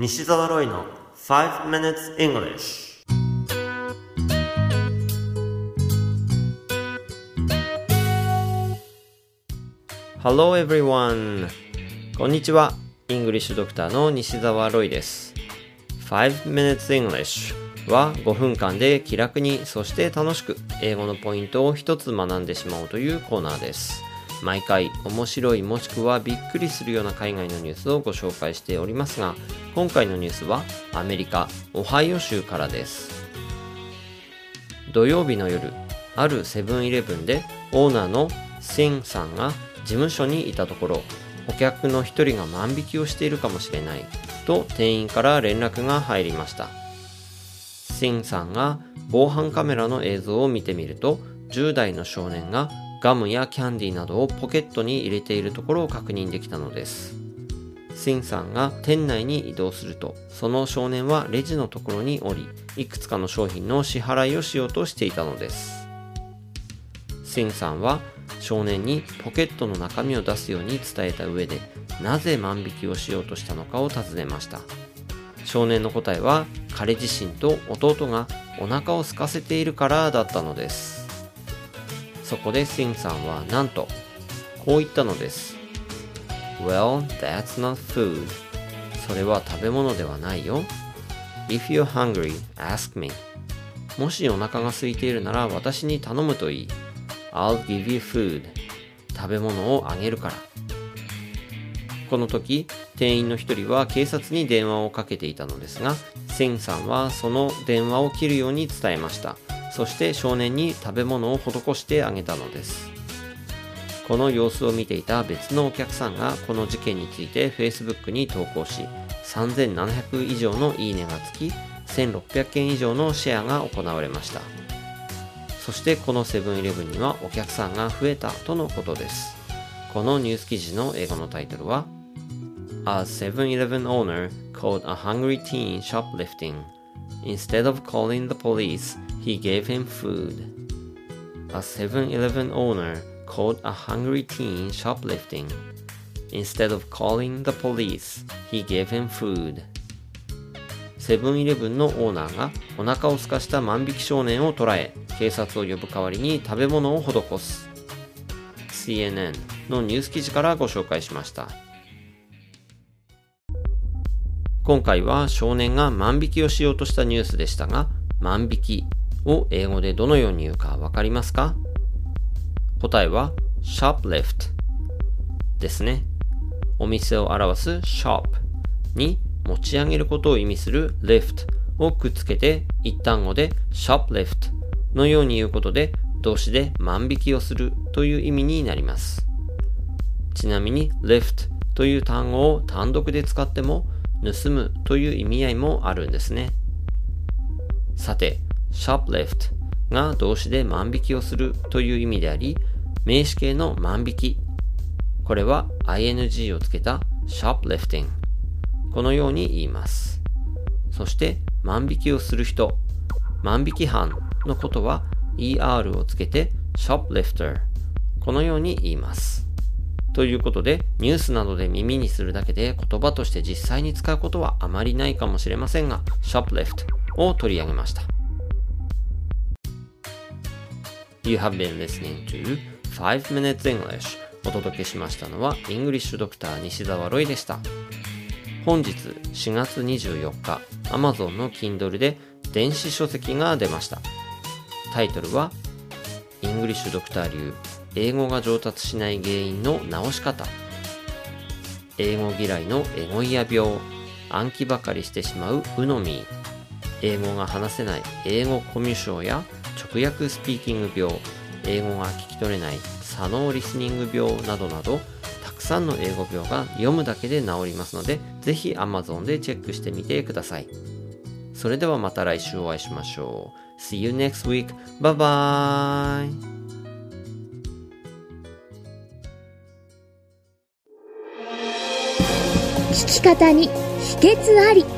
西澤ロイの5 minutes English Hello everyone こんにちは。イングリッシュドクターの西澤ロイです。5 minutes English は5分間で気楽にそして楽しく英語のポイントを一つ学んでしまおうというコーナーです。毎回面白いもしくはびっくりするような海外のニュースをご紹介しておりますが今回のニュースはアメリカオハイオ州からです。土曜日の夜あるセブンイレブンでオーナーのシンさんが事務所にいたところお客の一人が万引きをしているかもしれないと店員から連絡が入りました。シンさんが防犯カメラの映像を見てみると10代の少年がガムやキャンディーなどをポケットに入れているところを確認できたのです。シンさんが店内に移動するとその少年はレジのところに降りいくつかの商品の支払いをしようとしていたのです。シンさんは少年にポケットの中身を出すように伝えた上でなぜ万引きをしようとしたのかを尋ねました。少年の答えは彼自身と弟がお腹を空かせているからだったのです。そこでシンさんはなんとこう言ったのです。Well, that's not food. それは食べ物ではないよ。If you're hungry, ask me. もしお腹が空いているなら私に頼むといい。I'll give you food. 食べ物をあげるから。この時店員の一人は警察に電話をかけていたのですがセンさんはその電話を切るように伝えました。そして少年に食べ物を施してあげたのです。この様子を見ていた別のお客さんがこの事件について Facebook に投稿し3700以上のいいねがつき1600件以上のシェアが行われました。そしてこのセブンイレブンにはお客さんが増えたとのことです。このニュース記事の英語のタイトルは A 7-Eleven owner called a hungry teen shoplifting. Instead of calling the police, he gave him food. A 7-Eleven owner caught a hungry teen shoplifting. Instead of calling the police, he gave him food. セブンイレブンのオーナーがお腹を空かした万引き少年を捕らえ、警察を呼ぶ代わりに食べ物を施す。CNN のニュース記事からご紹介しました。今回は少年が万引きをしようとしたニュースでしたが、万引きを英語でどのように言うかわかりますか？答えは shoplift ですね。お店を表す shop に持ち上げることを意味する lift をくっつけて一単語で shoplift のように言うことで動詞で万引きをするという意味になります。ちなみに lift という単語を単独で使っても盗むという意味合いもあるんですね。さて、shoplift が動詞で万引きをするという意味であり、名詞形の万引き。これは ing をつけた shoplifting。このように言います。そして万引きをする人、万引き犯のことは er をつけて shoplifter。このように言います。ということで、ニュースなどで耳にするだけで言葉として実際に使うことはあまりないかもしれませんが、shoplift を取り上げました。You have been listening to 5 Minutes English お届けしましたのは、イングリッシュドクター西澤ロイでした。本日4月24日、Amazon の Kindle で電子書籍が出ました。タイトルは、イングリッシュドクター流英語が上達しない原因の直し方英語嫌いのエゴイア病暗記ばかりしてしまうウノミー英語が話せない英語コミュ障や直訳スピーキング病英語が聞き取れない左脳リスニング病などなどたくさんの英語病が読むだけで治りますのでぜひ Amazon でチェックしてみてくださいそれではまた来週お会いしましょう See you next week. Bye bye. 聞き方に秘訣あり